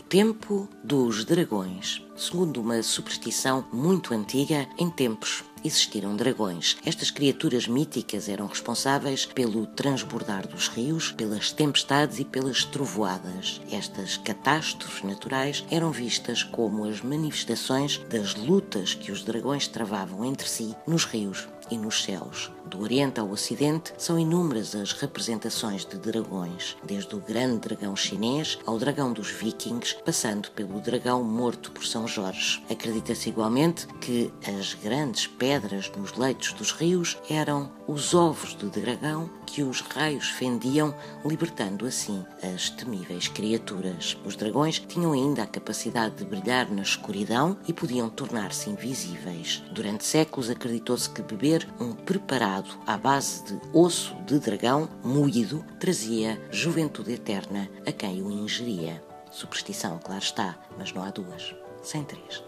tempo dos dragões. Segundo uma superstição muito antiga, em tempos existiram dragões. Estas criaturas míticas eram responsáveis pelo transbordar dos rios, pelas tempestades e pelas trovoadas. Estas catástrofes naturais eram vistas como as manifestações das lutas que os dragões travavam entre si nos rios e nos céus. Do Oriente ao Ocidente, são inúmeras as representações de dragões, desde o grande dragão chinês ao dragão dos vikings, passando pelo dragão morto por São Jorge. Acredita-se igualmente que as grandes pedras nos leitos dos rios eram os ovos de dragão que os raios fendiam, libertando assim as temíveis criaturas. Os dragões tinham ainda a capacidade de brilhar na escuridão e podiam tornar-se invisíveis. Durante séculos acreditou-se que beber um preparado à base de osso de dragão moído trazia juventude eterna a quem o ingeria. Superstição, claro está, mas não há duas, sem três.